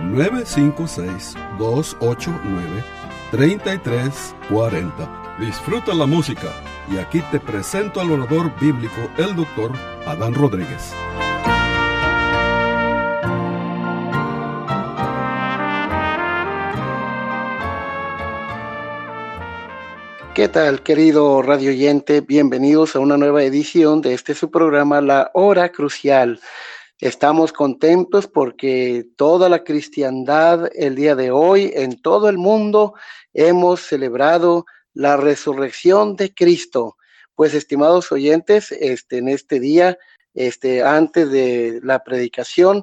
956-289-3340. Disfruta la música y aquí te presento al orador bíblico, el doctor Adán Rodríguez. ¿Qué tal, querido radio oyente? Bienvenidos a una nueva edición de este su programa, La Hora Crucial. Estamos contentos porque toda la cristiandad el día de hoy en todo el mundo hemos celebrado la resurrección de Cristo. Pues estimados oyentes, este en este día, este antes de la predicación,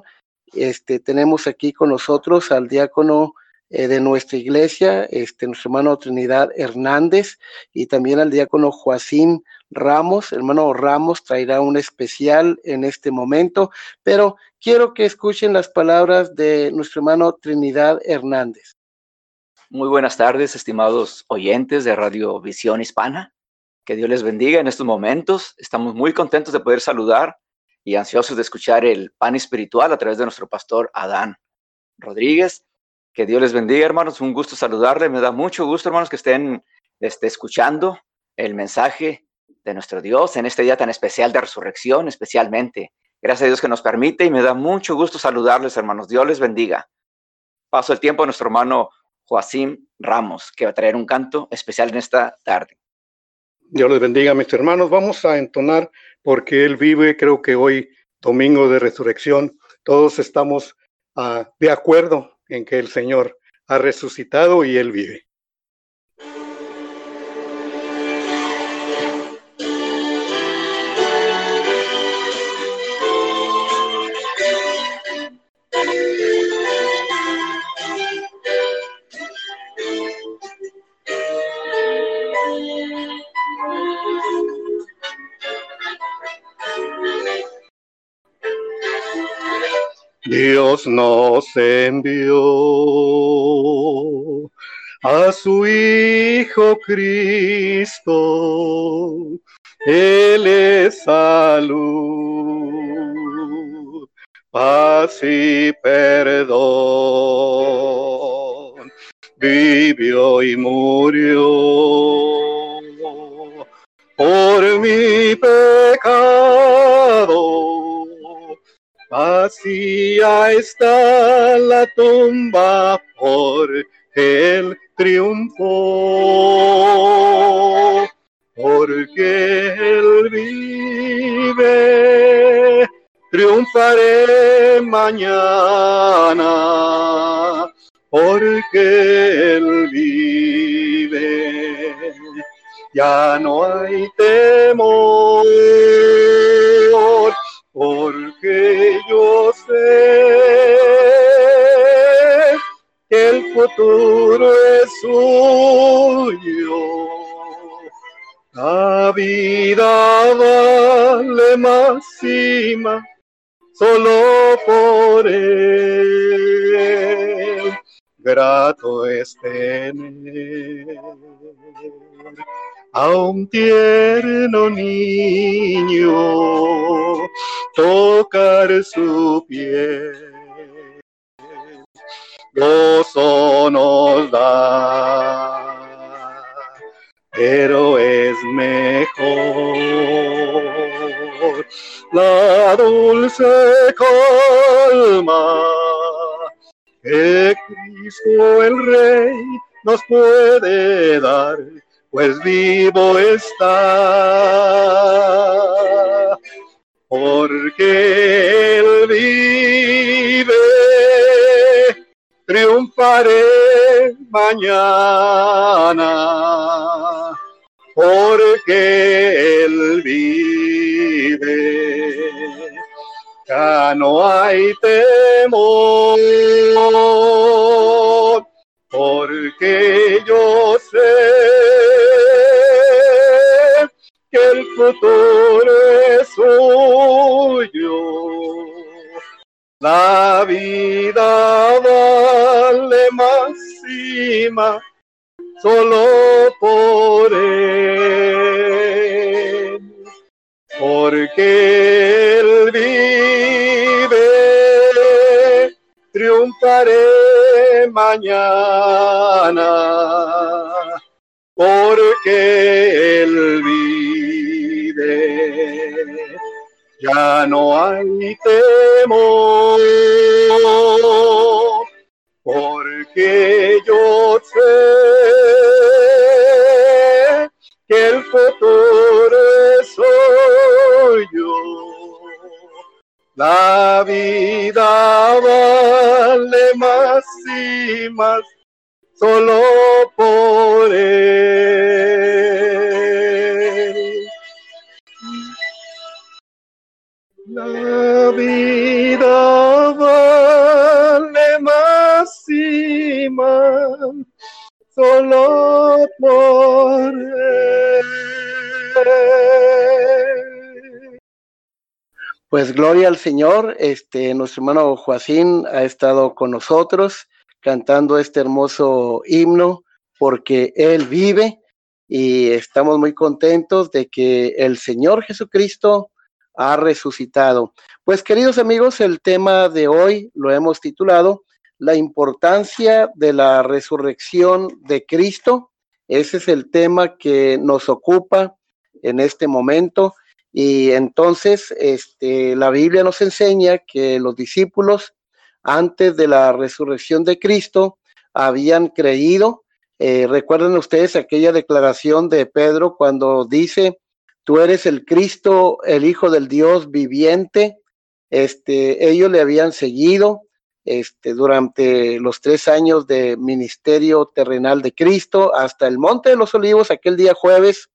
este tenemos aquí con nosotros al diácono eh, de nuestra iglesia, este nuestro hermano Trinidad Hernández y también al diácono Joacín Ramos. Hermano Ramos traerá un especial en este momento, pero quiero que escuchen las palabras de nuestro hermano Trinidad Hernández. Muy buenas tardes, estimados oyentes de Radio Visión Hispana. Que Dios les bendiga en estos momentos. Estamos muy contentos de poder saludar y ansiosos de escuchar el pan espiritual a través de nuestro pastor Adán Rodríguez. Que Dios les bendiga, hermanos. Un gusto saludarle. Me da mucho gusto, hermanos, que estén este, escuchando el mensaje de nuestro Dios en este día tan especial de resurrección, especialmente. Gracias a Dios que nos permite y me da mucho gusto saludarles, hermanos. Dios les bendiga. Paso el tiempo a nuestro hermano Joacim Ramos, que va a traer un canto especial en esta tarde. Dios les bendiga, mis hermanos. Vamos a entonar porque Él vive, creo que hoy, domingo de resurrección, todos estamos uh, de acuerdo en que el Señor ha resucitado y Él vive. Dios nos envió a su Hijo Cristo. Él es salud, paz y perdón. Vivió y murió está la tumba por el triunfo, porque Él vive, triunfaré mañana, porque Él vive, ya no hay temor. Porque yo sé futuro es suyo. La vida vale más y más solo por él. Grato es tener a un tierno niño tocar su piel. Gozo nos da, pero es mejor la dulce calma que Cristo el Rey nos puede dar pues vivo está, porque Él vive, triunfaré mañana, porque Él vive, ya no hay temor porque yo sé que el futuro es suyo. La vida más solo por él, porque él vive, triunfaré mañana, porque él vive, ya no hay temor porque yo sé que el futuro soy yo. La vida vale más y más solo Gloria al Señor, este nuestro hermano Joacín ha estado con nosotros cantando este hermoso himno porque él vive y estamos muy contentos de que el Señor Jesucristo ha resucitado. Pues queridos amigos, el tema de hoy lo hemos titulado La importancia de la resurrección de Cristo. Ese es el tema que nos ocupa en este momento. Y entonces, este, la Biblia nos enseña que los discípulos, antes de la resurrección de Cristo, habían creído. Eh, recuerden ustedes aquella declaración de Pedro cuando dice, tú eres el Cristo, el Hijo del Dios viviente. Este, ellos le habían seguido este, durante los tres años de ministerio terrenal de Cristo hasta el Monte de los Olivos, aquel día jueves.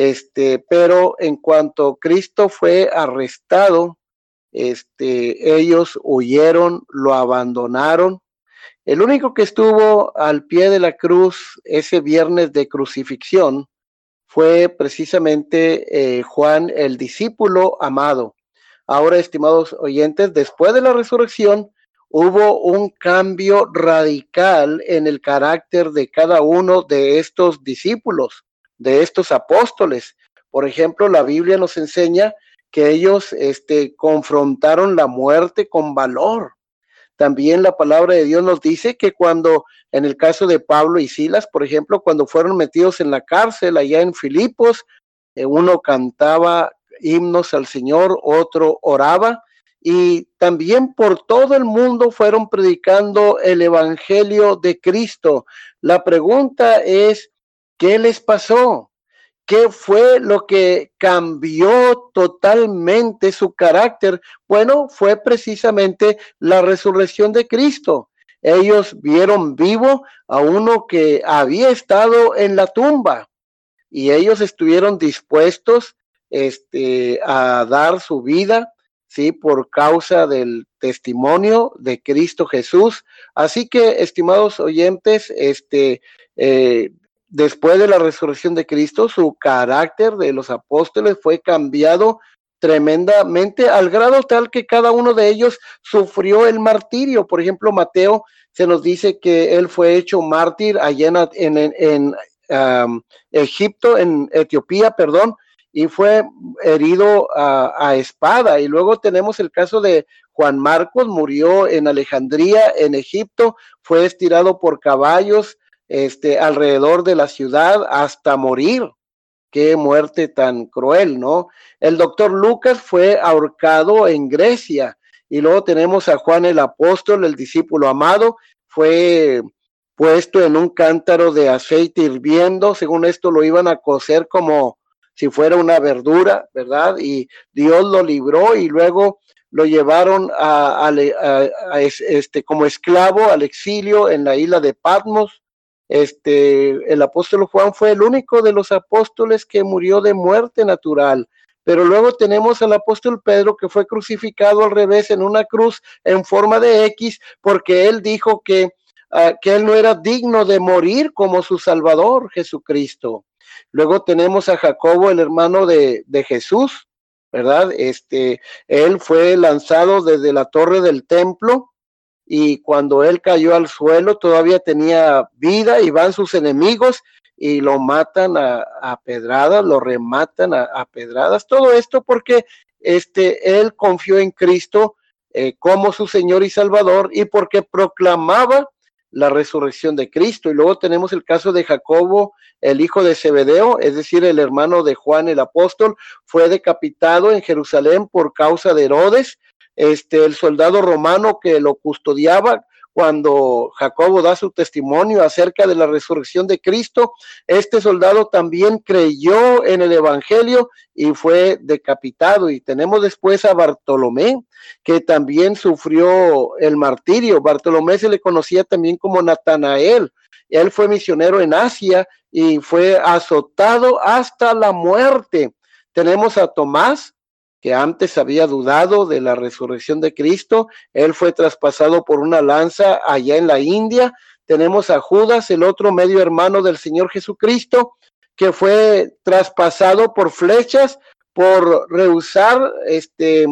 Este, pero en cuanto Cristo fue arrestado, este, ellos huyeron, lo abandonaron. El único que estuvo al pie de la cruz ese viernes de crucifixión fue precisamente eh, Juan, el discípulo amado. Ahora, estimados oyentes, después de la resurrección, hubo un cambio radical en el carácter de cada uno de estos discípulos, de estos apóstoles. Por ejemplo, la Biblia nos enseña que ellos este, confrontaron la muerte con valor. También la palabra de Dios nos dice que cuando, en el caso de Pablo y Silas, por ejemplo, cuando fueron metidos en la cárcel allá en Filipos, eh, uno cantaba himnos al Señor, otro oraba, y también por todo el mundo fueron predicando el Evangelio de Cristo. La pregunta es, ¿qué les pasó? ¿Qué fue lo que cambió totalmente su carácter? Bueno, fue precisamente la resurrección de Cristo. Ellos vieron vivo a uno que había estado en la tumba y ellos estuvieron dispuestos este, a dar su vida, ¿sí? Por causa del testimonio de Cristo Jesús. Así que, estimados oyentes, este, eh, después de la resurrección de Cristo, su carácter de los apóstoles fue cambiado tremendamente al grado tal que cada uno de ellos sufrió el martirio. Por ejemplo, Mateo se nos dice que él fue hecho mártir allá en, en, Egipto, en Etiopía, perdón, y fue herido a, espada. Y luego tenemos el caso de Juan Marcos, murió en Alejandría, en Egipto, fue estirado por caballos este, alrededor de la ciudad hasta morir. Qué muerte tan cruel, ¿no? El doctor Lucas fue ahorcado en Grecia y luego tenemos a Juan el apóstol, el discípulo amado, fue puesto en un cántaro de aceite hirviendo, según esto lo iban a cocer como si fuera una verdura, ¿verdad? Y Dios lo libró y luego lo llevaron a, este, como esclavo al exilio en la isla de Patmos este, el apóstol Juan fue el único de los apóstoles que murió de muerte natural. Pero luego tenemos al apóstol Pedro que fue crucificado al revés en una cruz en forma de X porque él dijo que ah, que él no era digno de morir como su Salvador, Jesucristo. Luego tenemos a Jacobo, el hermano de, de Jesús, ¿verdad? Este, él fue lanzado desde la torre del templo y cuando él cayó al suelo todavía tenía vida y van sus enemigos y lo matan a, pedradas, lo rematan a, pedradas. Todo esto porque este, él confió en Cristo eh, como su Señor y Salvador y porque proclamaba la resurrección de Cristo. Y luego tenemos el caso de Jacobo, el hijo de Zebedeo, es decir, el hermano de Juan el apóstol, fue decapitado en Jerusalén por causa de Herodes. Este, el soldado romano que lo custodiaba cuando Jacobo da su testimonio acerca de la resurrección de Cristo, este soldado también creyó en el Evangelio y fue decapitado. Y tenemos después a Bartolomé, que también sufrió el martirio. Bartolomé se le conocía también como Natanael. Él fue misionero en Asia y fue azotado hasta la muerte. Tenemos a Tomás, que antes había dudado de la resurrección de Cristo. Él fue traspasado por una lanza allá en la India. Tenemos a Judas, el otro medio hermano del Señor Jesucristo, que fue traspasado por flechas por rehusar este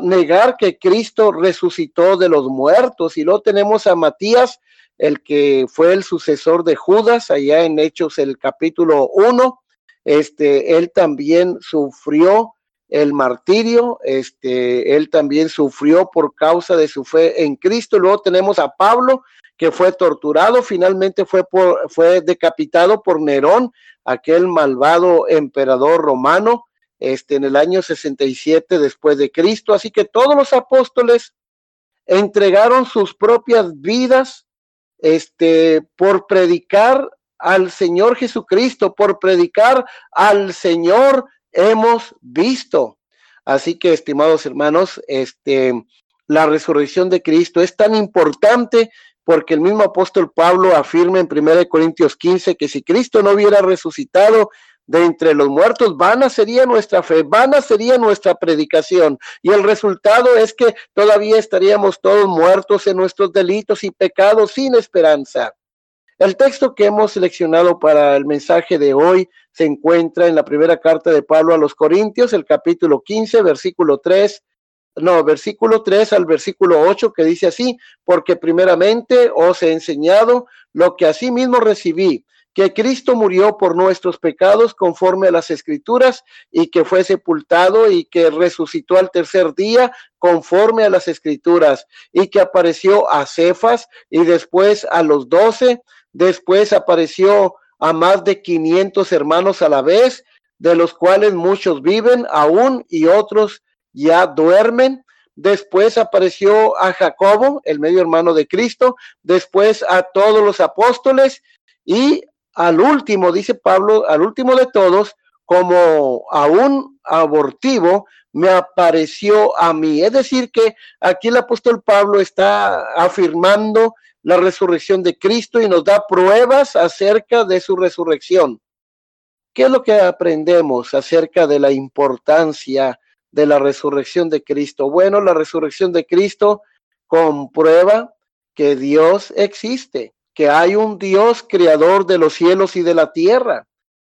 negar que Cristo resucitó de los muertos. Y luego tenemos a Matías, el que fue el sucesor de Judas, allá en Hechos el capítulo 1. Este, él también sufrió el martirio, este, él también sufrió por causa de su fe en Cristo. Luego tenemos a Pablo, que fue torturado, finalmente fue, por, fue decapitado por Nerón, aquel malvado emperador romano, este, en el año 67 después de Cristo. Así que todos los apóstoles entregaron sus propias vidas este, por predicar al Señor Jesucristo, por predicar al Señor hemos visto. Así que, estimados hermanos, este, la resurrección de Cristo es tan importante porque el mismo apóstol Pablo afirma en 1 Corintios 15 que si Cristo no hubiera resucitado de entre los muertos, vana sería nuestra fe, vana sería nuestra predicación. Y el resultado es que todavía estaríamos todos muertos en nuestros delitos y pecados sin esperanza. El texto que hemos seleccionado para el mensaje de hoy se encuentra en la primera carta de Pablo a los Corintios, el capítulo 15, versículo 3, no, versículo 3 al versículo 8, que dice así, porque primeramente os he enseñado lo que mismo recibí, que Cristo murió por nuestros pecados conforme a las escrituras y que fue sepultado y que resucitó al tercer día conforme a las escrituras y que apareció a Cefas y después a los doce Después apareció a más de 500 hermanos a la vez, de los cuales muchos viven aún y otros ya duermen. Después apareció a Jacobo, el medio hermano de Cristo, después a todos los apóstoles y al último, dice Pablo, al último de todos, como a un abortivo, me apareció a mí. Es decir, que aquí el apóstol Pablo está afirmando la resurrección de Cristo y nos da pruebas acerca de su resurrección. ¿Qué es lo que aprendemos acerca de la importancia de la resurrección de Cristo? Bueno, la resurrección de Cristo comprueba que Dios existe, que hay un Dios creador de los cielos y de la tierra.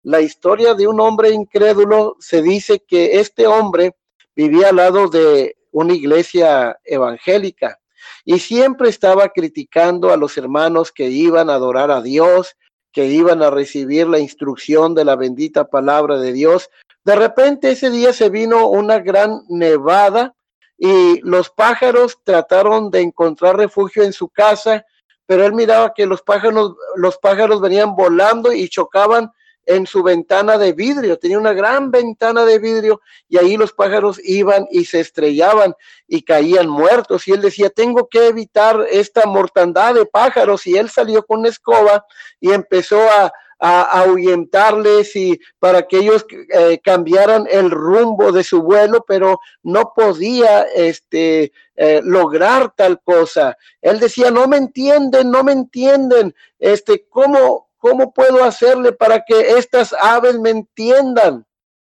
La historia de un hombre incrédulo se dice que este hombre vivía al lado de una iglesia evangélica y siempre estaba criticando a los hermanos que iban a adorar a Dios, que iban a recibir la instrucción de la bendita palabra de Dios. De repente ese día se vino una gran nevada y los pájaros trataron de encontrar refugio en su casa, pero él miraba que los pájaros, los pájaros venían volando y chocaban en su ventana de vidrio, tenía una gran ventana de vidrio y ahí los pájaros iban y se estrellaban y caían muertos. Y él decía, tengo que evitar esta mortandad de pájaros y él salió con escoba y empezó a, ahuyentarles y para que ellos eh, cambiaran el rumbo de su vuelo, pero no podía este, eh, lograr tal cosa. Él decía, no me entienden, no me entienden, este, ¿cómo, ¿Cómo puedo hacerle para que estas aves me entiendan?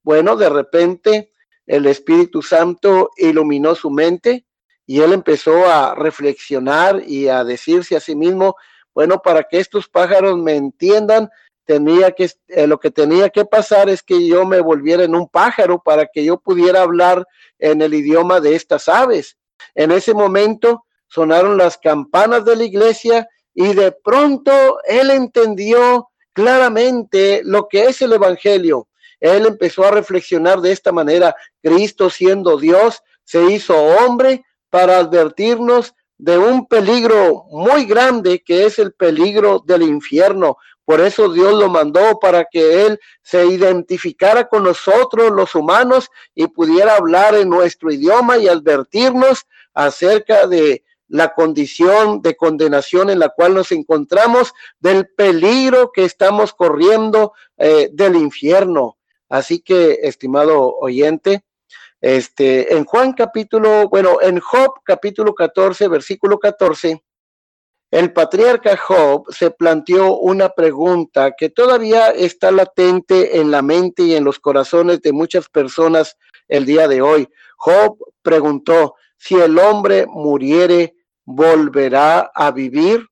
Bueno, de repente el Espíritu Santo iluminó su mente y él empezó a reflexionar y a decirse a sí mismo, bueno, para que estos pájaros me entiendan, tenía que, eh, lo que tenía que pasar es que yo me volviera en un pájaro para que yo pudiera hablar en el idioma de estas aves. En ese momento sonaron las campanas de la iglesia y de pronto él entendió claramente lo que es el Evangelio. Él empezó a reflexionar de esta manera. Cristo siendo Dios se hizo hombre para advertirnos de un peligro muy grande que es el peligro del infierno. Por eso Dios lo mandó para que Él se identificara con nosotros los humanos y pudiera hablar en nuestro idioma y advertirnos acerca de la condición de condenación en la cual nos encontramos, del peligro que estamos corriendo eh, del infierno. Así que, estimado oyente, este, en Juan capítulo, bueno, en Job capítulo 14, versículo 14, el patriarca Job se planteó una pregunta que todavía está latente en la mente y en los corazones de muchas personas el día de hoy. Job preguntó, si el hombre muriere, ¿volverá a vivir?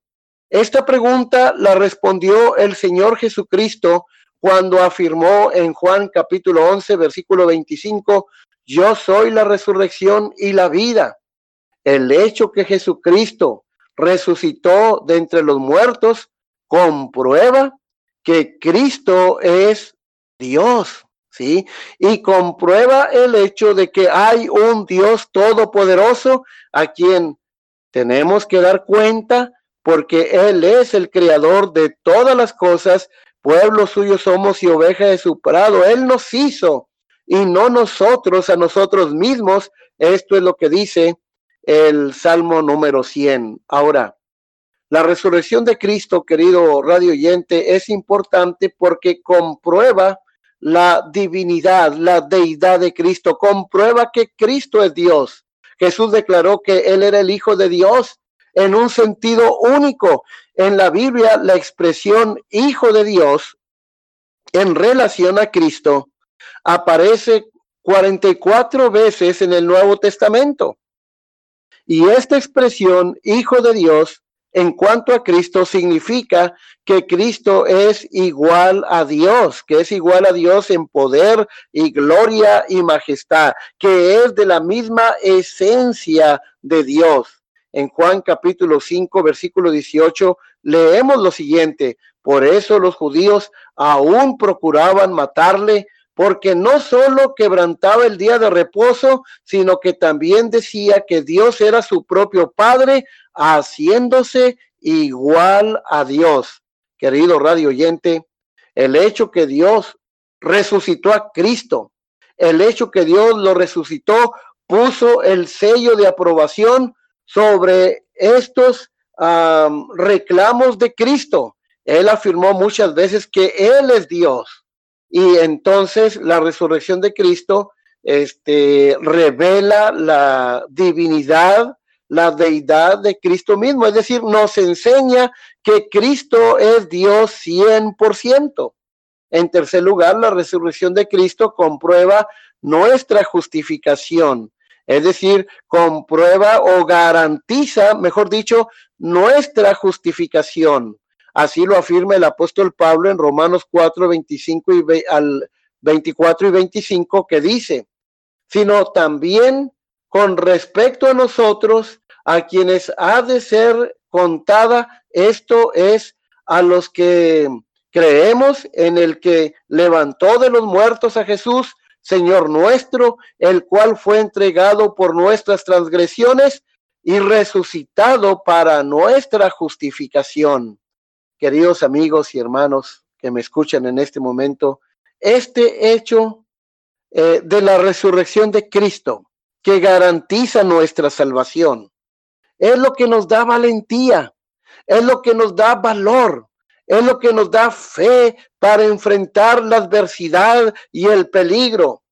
Esta pregunta la respondió el Señor Jesucristo cuando afirmó en Juan capítulo 11, versículo 25, yo soy la resurrección y la vida. El hecho que Jesucristo resucitó de entre los muertos comprueba que Cristo es Dios, ¿sí? Y comprueba el hecho de que hay un Dios todopoderoso a quien tenemos que dar cuenta porque Él es el creador de todas las cosas, pueblo suyo somos y oveja de su prado. Él nos hizo y no nosotros a nosotros mismos. Esto es lo que dice el Salmo número 100. Ahora, la resurrección de Cristo, querido radio oyente, es importante porque comprueba la divinidad, la deidad de Cristo, comprueba que Cristo es Dios. Jesús declaró que Él era el Hijo de Dios en un sentido único. En la Biblia, la expresión Hijo de Dios en relación a Cristo aparece 44 veces en el Nuevo Testamento. Y esta expresión, Hijo de Dios, en cuanto a Cristo, significa que Cristo es igual a Dios, que es igual a Dios en poder y gloria y majestad, que es de la misma esencia de Dios. En Juan capítulo 5, versículo 18, leemos lo siguiente, por eso los judíos aún procuraban matarle porque no solo quebrantaba el día de reposo, sino que también decía que Dios era su propio Padre, haciéndose igual a Dios. Querido radio oyente, el hecho que Dios resucitó a Cristo, el hecho que Dios lo resucitó, puso el sello de aprobación sobre estos reclamos de Cristo. Él afirmó muchas veces que Él es Dios y entonces la resurrección de Cristo este, revela la divinidad, la deidad de Cristo mismo, es decir, nos enseña que Cristo es Dios 100%. En tercer lugar, la resurrección de Cristo comprueba nuestra justificación, es decir, comprueba o garantiza, mejor dicho, nuestra justificación. Así lo afirma el apóstol Pablo en Romanos 4, 25 y al 24 y 25 que dice, sino también con respecto a nosotros, a quienes ha de ser contada, esto es a los que creemos en el que levantó de los muertos a Jesús, Señor nuestro, el cual fue entregado por nuestras transgresiones y resucitado para nuestra justificación queridos amigos y hermanos que me escuchan en este momento, este hecho eh, de la resurrección de Cristo que garantiza nuestra salvación, es lo que nos da valentía, es lo que nos da valor, es lo que nos da fe para enfrentar la adversidad y el peligro.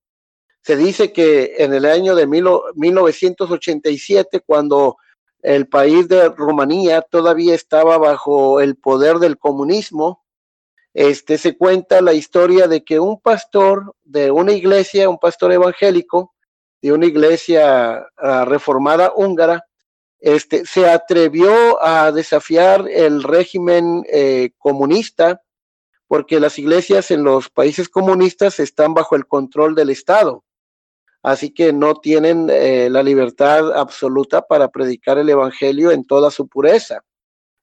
Se dice que en el año de 1987, cuando el país de Rumanía todavía estaba bajo el poder del comunismo. Este se cuenta la historia de que un pastor de una iglesia, un pastor evangélico, de una iglesia ah, reformada húngara, este, se atrevió a desafiar el régimen eh, comunista, porque las iglesias en los países comunistas están bajo el control del Estado, así que no tienen eh, la libertad absoluta para predicar el Evangelio en toda su pureza.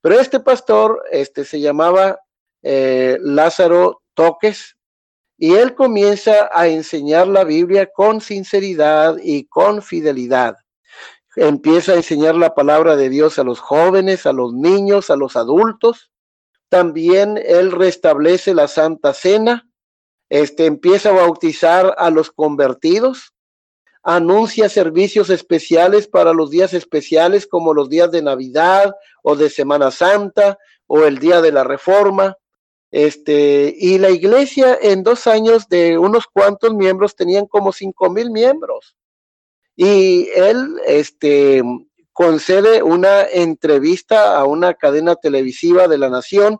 Pero este pastor este, se llamaba eh, Lázaro Toques, y él comienza a enseñar la Biblia con sinceridad y con fidelidad. Empieza a enseñar la palabra de Dios a los jóvenes, a los niños, a los adultos. También él restablece la Santa Cena. Este empieza a bautizar a los convertidos. Anuncia servicios especiales para los días especiales como los días de Navidad o de Semana Santa o el día de la Reforma este, y la iglesia en dos años de unos cuantos miembros tenían como cinco mil miembros. Y él, este, concede una entrevista a una cadena televisiva de la nación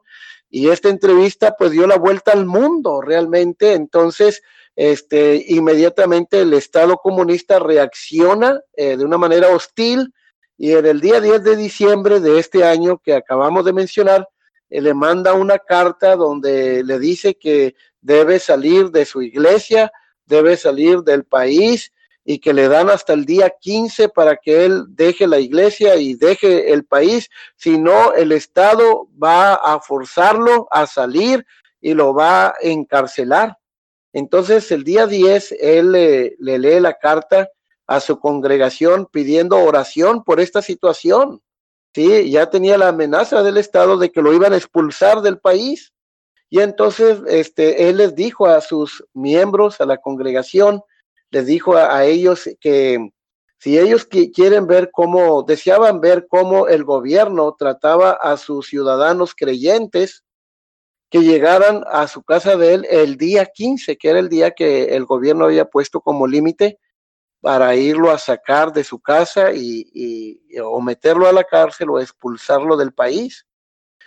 y esta entrevista pues dio la vuelta al mundo realmente. Entonces, este, inmediatamente el Estado comunista reacciona eh, de una manera hostil y en el día 10 de diciembre de este año que acabamos de mencionar, eh, le manda una carta donde le dice que debe salir de su iglesia, debe salir del país y que le dan hasta el día 15 para que él deje la iglesia y deje el país, si no el Estado va a forzarlo a salir y lo va a encarcelar. Entonces el día 10 él le, le lee la carta a su congregación pidiendo oración por esta situación. Sí, ya tenía la amenaza del Estado de que lo iban a expulsar del país. Y entonces este, él les dijo a sus miembros, a la congregación, les dijo a, ellos que si ellos quieren ver cómo, deseaban ver cómo el gobierno trataba a sus ciudadanos creyentes, que llegaran a su casa de él el día 15, que era el día que el gobierno había puesto como límite para irlo a sacar de su casa y, o meterlo a la cárcel o expulsarlo del país.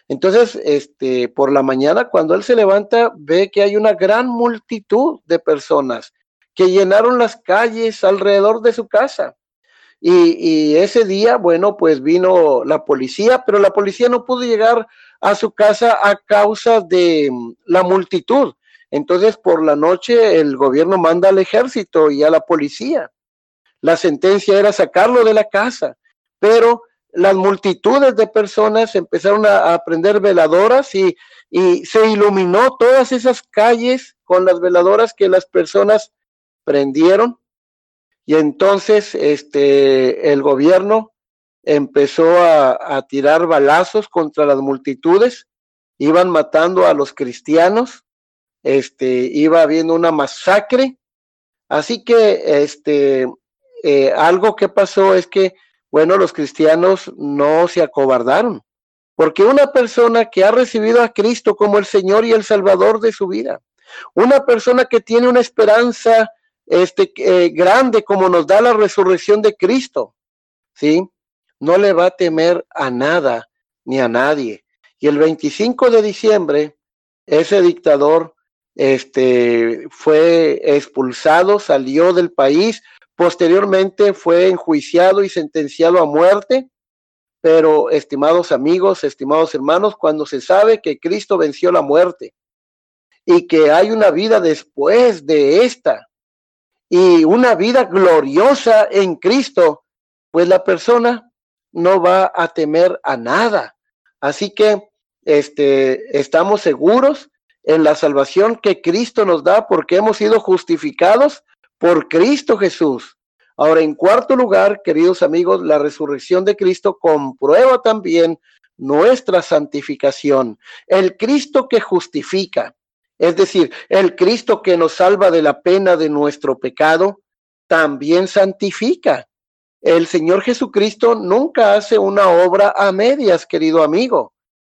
Entonces, este, por la mañana, cuando él se levanta, ve que hay una gran multitud de personas que llenaron las calles alrededor de su casa. Y, y, ese día, bueno, pues vino la policía, pero la policía no pudo llegar a su casa a causa de mm, la multitud. Entonces, por la noche, el gobierno manda al ejército y a la policía la sentencia era sacarlo de la casa, pero las multitudes de personas empezaron a, prender veladoras y, y se iluminó todas esas calles con las veladoras que las personas prendieron. Y entonces este, el gobierno empezó a, a, tirar balazos contra las multitudes, iban matando a los cristianos, este, iba habiendo una masacre. Así que este, eh, algo que pasó es que, bueno, los cristianos no se acobardaron, porque una persona que ha recibido a Cristo como el Señor y el Salvador de su vida, una persona que tiene una esperanza este, eh, grande como nos da la resurrección de Cristo, ¿sí? No le va a temer a nada ni a nadie. Y el 25 de diciembre, ese dictador este, fue expulsado, salió del país, Posteriormente fue enjuiciado y sentenciado a muerte, pero estimados amigos, estimados hermanos, cuando se sabe que Cristo venció la muerte y que hay una vida después de esta y una vida gloriosa en Cristo, pues la persona no va a temer a nada. Así que este, estamos seguros en la salvación que Cristo nos da porque hemos sido justificados por Cristo Jesús. Ahora, en cuarto lugar, queridos amigos, la resurrección de Cristo comprueba también nuestra santificación. El Cristo que justifica, es decir, el Cristo que nos salva de la pena de nuestro pecado, también santifica. El Señor Jesucristo nunca hace una obra a medias, querido amigo.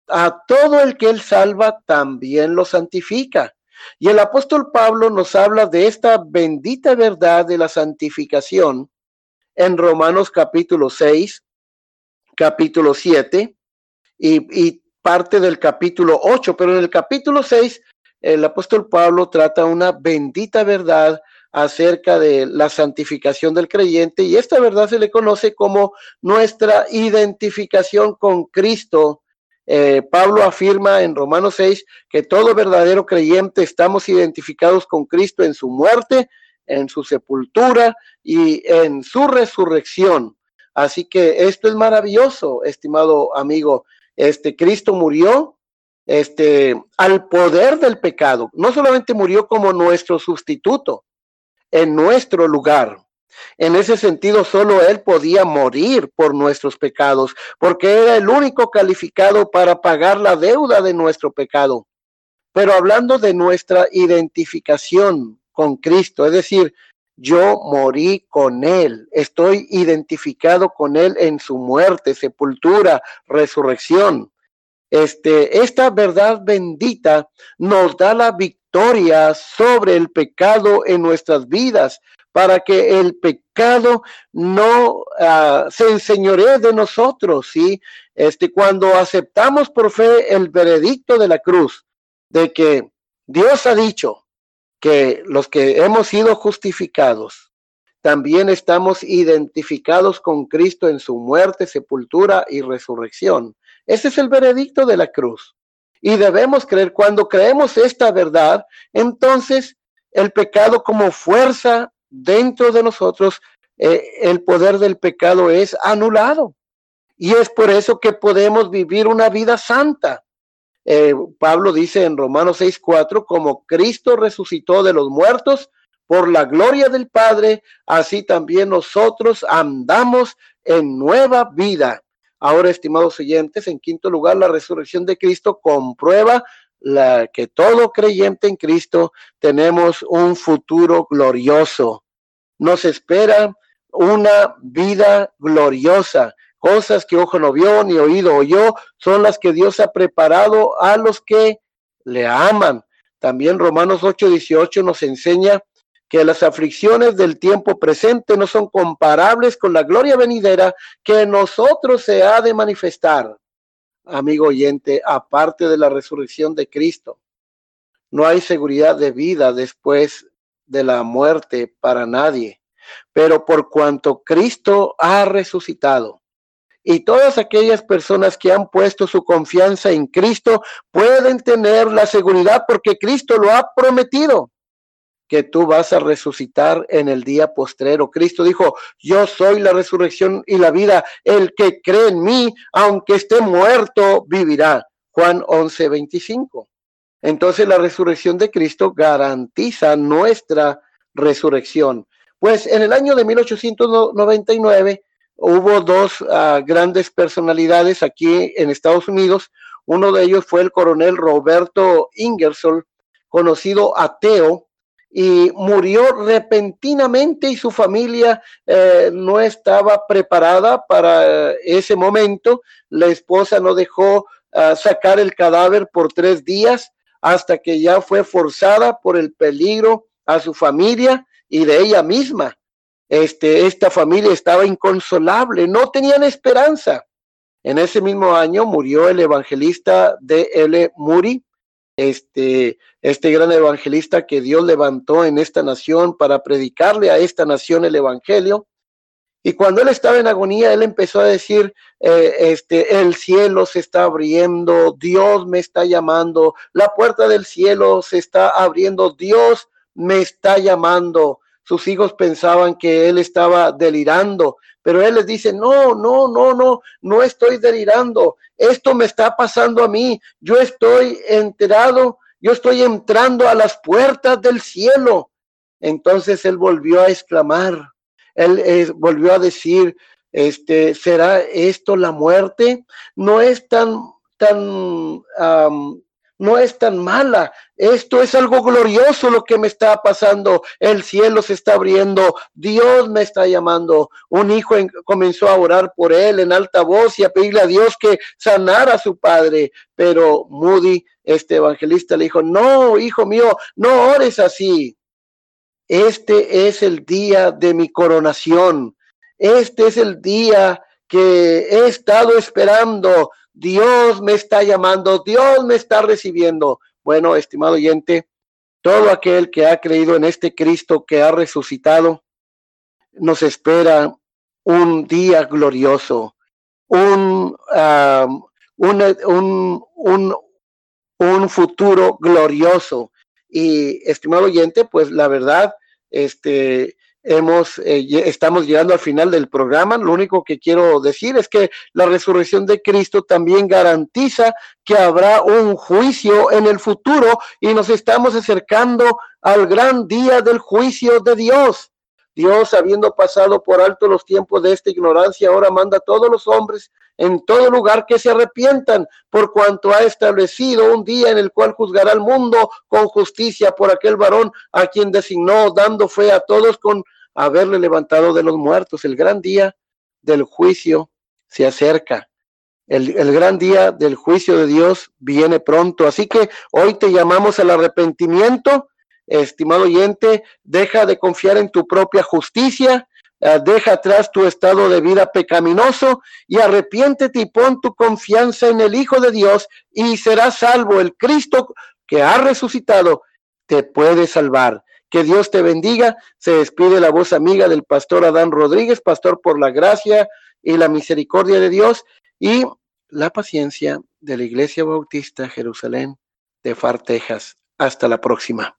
A todo el que Él salva, también lo santifica. Y el apóstol Pablo nos habla de esta bendita verdad de la santificación en Romanos capítulo 6, capítulo 7 y, parte del capítulo 8, pero en el capítulo 6 el apóstol Pablo trata una bendita verdad acerca de la santificación del creyente y esta verdad se le conoce como nuestra identificación con Cristo. Eh, Pablo afirma en Romanos 6 que todo verdadero creyente estamos identificados con Cristo en su muerte, en su sepultura y en su resurrección. Así que esto es maravilloso, estimado amigo. Este Cristo murió este al poder del pecado. No solamente murió como nuestro sustituto, en nuestro lugar. En ese sentido, solo Él podía morir por nuestros pecados, porque era el único calificado para pagar la deuda de nuestro pecado. Pero hablando de nuestra identificación con Cristo, es decir, yo morí con Él, estoy identificado con Él en su muerte, sepultura, resurrección. Este, esta verdad bendita nos da la victoria sobre el pecado en nuestras vidas, para que el pecado no uh, se enseñoree de nosotros, ¿sí? Este, cuando aceptamos por fe el veredicto de la cruz, de que Dios ha dicho que los que hemos sido justificados, también estamos identificados con Cristo en su muerte, sepultura y resurrección. Ese es el veredicto de la cruz. Y debemos creer, cuando creemos esta verdad, entonces el pecado como fuerza dentro de nosotros, eh, el poder del pecado es anulado. Y es por eso que podemos vivir una vida santa. Eh, Pablo dice en Romanos 6:4, como Cristo resucitó de los muertos por la gloria del Padre, así también nosotros andamos en nueva vida. Ahora, estimados oyentes, en quinto lugar, la resurrección de Cristo comprueba la, que todo creyente en Cristo tenemos un futuro glorioso. Nos espera una vida gloriosa. Cosas que ojo no vio ni oído oyó son las que Dios ha preparado a los que le aman. También Romanos 8:18 nos enseña que las aflicciones del tiempo presente no son comparables con la gloria venidera que en nosotros se ha de manifestar. Amigo oyente, aparte de la resurrección de Cristo, no hay seguridad de vida después de la muerte para nadie. Pero por cuanto Cristo ha resucitado, y todas aquellas personas que han puesto su confianza en Cristo pueden tener la seguridad porque Cristo lo ha prometido que tú vas a resucitar en el día postrero. Cristo dijo, yo soy la resurrección y la vida. El que cree en mí, aunque esté muerto, vivirá. Juan 11, 25. Entonces la resurrección de Cristo garantiza nuestra resurrección. Pues en el año de 1899 hubo dos uh, grandes personalidades aquí en Estados Unidos. Uno de ellos fue el coronel Roberto Ingersoll, conocido ateo, y murió repentinamente y su familia eh, no estaba preparada para ese momento. La esposa no dejó uh, sacar el cadáver por tres días hasta que ya fue forzada por el peligro a su familia y de ella misma. Este, esta familia estaba inconsolable, no tenían esperanza. En ese mismo año murió el evangelista D. L. Muri, este, este gran evangelista que Dios levantó en esta nación para predicarle a esta nación el evangelio. Y cuando él estaba en agonía, él empezó a decir, eh, este, el cielo se está abriendo, Dios me está llamando, la puerta del cielo se está abriendo, Dios me está llamando. Sus hijos pensaban que él estaba delirando, pero él les dice, no, no, no, no, no estoy delirando. Esto me está pasando a mí. Yo estoy enterado, yo estoy entrando a las puertas del cielo. Entonces él volvió a exclamar, él eh, volvió a decir, este, ¿será esto la muerte? No es tan, tan no es tan mala. Esto es algo glorioso lo que me está pasando. El cielo se está abriendo. Dios me está llamando. Un hijo comenzó a orar por él en alta voz y a pedirle a Dios que sanara a su padre. Pero Moody, este evangelista, le dijo, no, hijo mío, no ores así. Este es el día de mi coronación. Este es el día que he estado esperando Dios me está llamando, Dios me está recibiendo. Bueno, estimado oyente, todo aquel que ha creído en este Cristo que ha resucitado, nos espera un día glorioso, un, un, un, un, futuro glorioso. Y estimado oyente, pues la verdad, este, hemos, eh, estamos llegando al final del programa. Lo único que quiero decir es que la resurrección de Cristo también garantiza que habrá un juicio en el futuro y nos estamos acercando al gran día del juicio de Dios. Dios, habiendo pasado por alto los tiempos de esta ignorancia, ahora manda a todos los hombres en todo lugar que se arrepientan, por cuanto ha establecido un día en el cual juzgará al mundo con justicia por aquel varón a quien designó, dando fe a todos con haberle levantado de los muertos. El gran día del juicio se acerca. El, el, gran día del juicio de Dios viene pronto. Así que hoy te llamamos al arrepentimiento. Estimado oyente, deja de confiar en tu propia justicia, eh, deja atrás tu estado de vida pecaminoso y arrepiéntete y pon tu confianza en el Hijo de Dios y serás salvo. El Cristo que ha resucitado te puede salvar. Que Dios te bendiga. Se despide la voz amiga del pastor Adán Rodríguez, pastor por la gracia y la misericordia de Dios y la paciencia de la Iglesia Bautista Jerusalén de Far, Texas. Hasta la próxima.